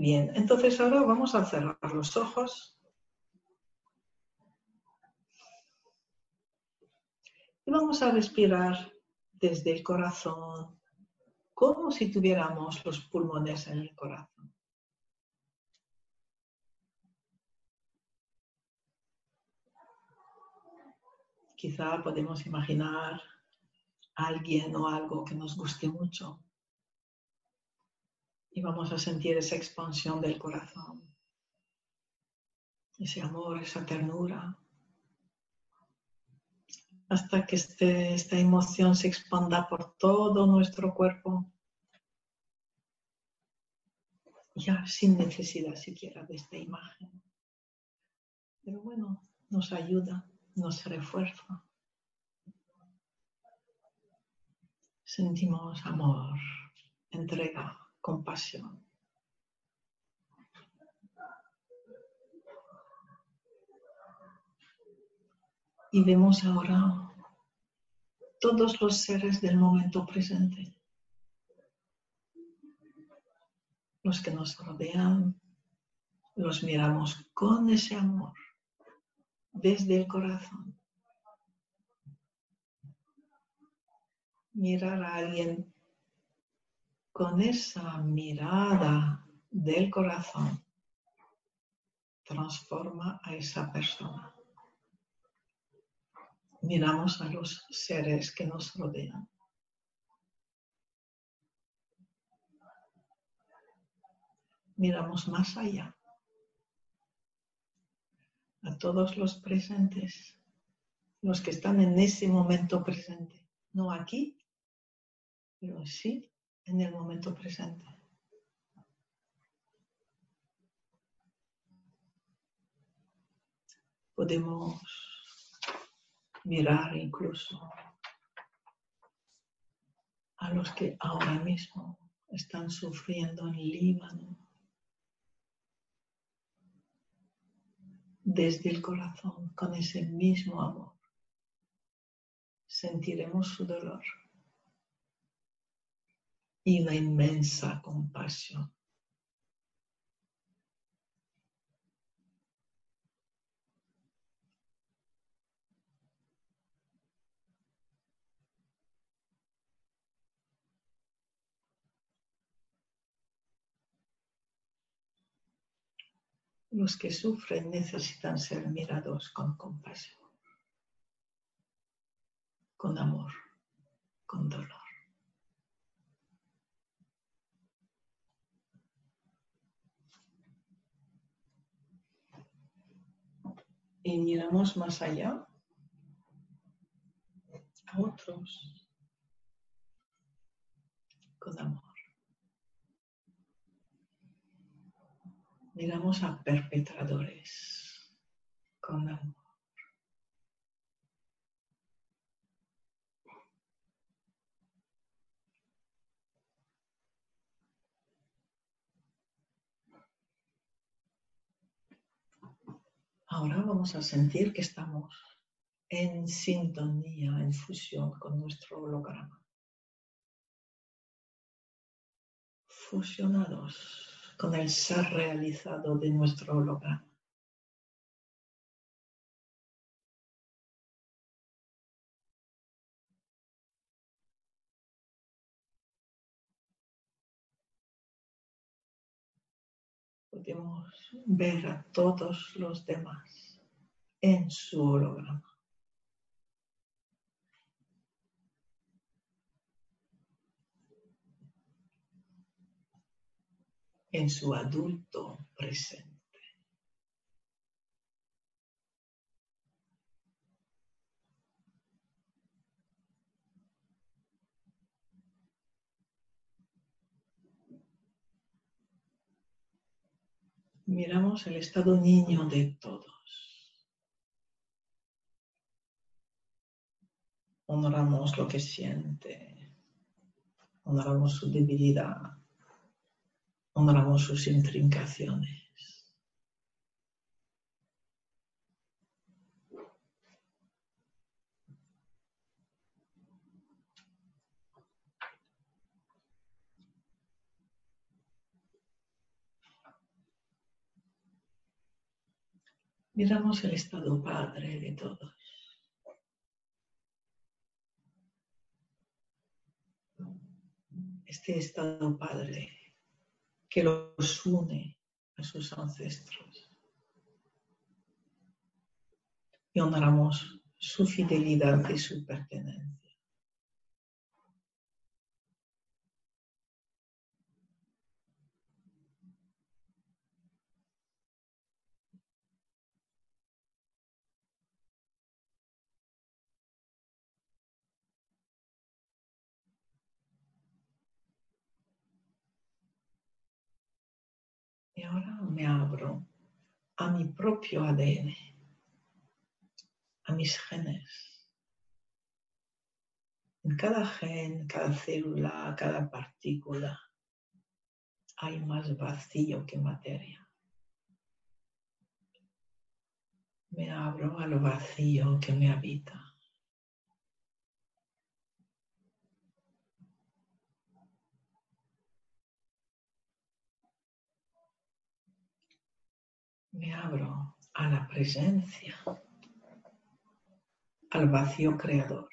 Bien, entonces ahora vamos a cerrar los ojos. Y vamos a respirar desde el corazón, como si tuviéramos los pulmones en el corazón. Quizá podemos imaginar a alguien o algo que nos guste mucho y vamos a sentir esa expansión del corazón, ese amor, esa ternura, hasta que este, esta emoción se expanda por todo nuestro cuerpo, ya sin necesidad siquiera de esta imagen. Pero bueno, nos ayuda, nos refuerza. Sentimos amor, entrega, compasión. Y vemos ahora todos los seres del momento presente, los que nos rodean, los miramos con ese amor, desde el corazón. Mirar a alguien con esa mirada del corazón transforma a esa persona. Miramos a los seres que nos rodean. Miramos más allá a todos los presentes, los que están en ese momento presente, no aquí, pero sí en el momento presente. Podemos mirar incluso a los que ahora mismo están sufriendo en Líbano desde el corazón con ese mismo amor. Sentiremos su dolor y una inmensa compasión. Los que sufren necesitan ser mirados con compasión, con amor, con dolor. Y miramos más allá a otros con amor. Miramos a perpetradores con amor. Ahora vamos a sentir que estamos en sintonía, en fusión con nuestro holograma. Fusionados con el ser realizado de nuestro holograma. Podemos ver a todos los demás en su holograma. en su adulto presente. Miramos el estado niño de todos. Honoramos lo que siente. Honoramos su debilidad. Honoramos sus intrincaciones. Miramos el estado padre de todos. Este estado padre que los une a sus ancestros. Y honramos su fidelidad y su pertenencia. Y ahora me abro a mi propio ADN, a mis genes. En cada gen, cada célula, cada partícula hay más vacío que materia. Me abro a lo vacío que me habita. Me abro a la presencia, al vacío creador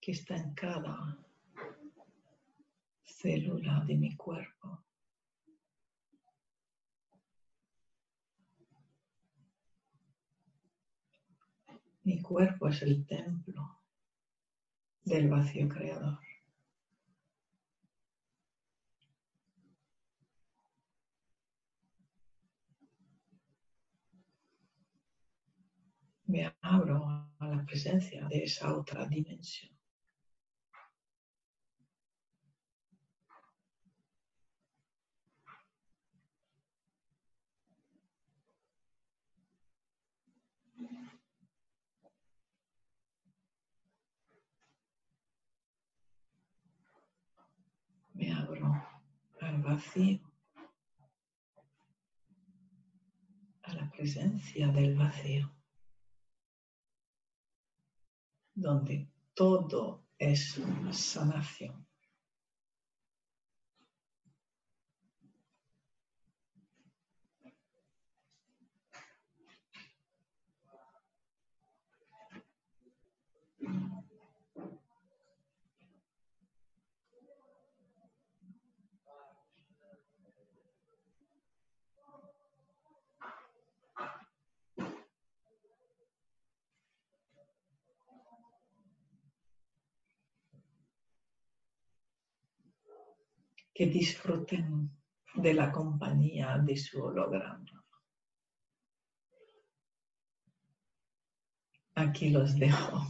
que está en cada célula de mi cuerpo. Mi cuerpo es el templo del vacío creador. Me abro a la presencia de esa otra dimensión. Me abro al vacío, a la presencia del vacío. Donde todo es sanación. Que disfruten de la compañía de su holograma. Aquí los dejo.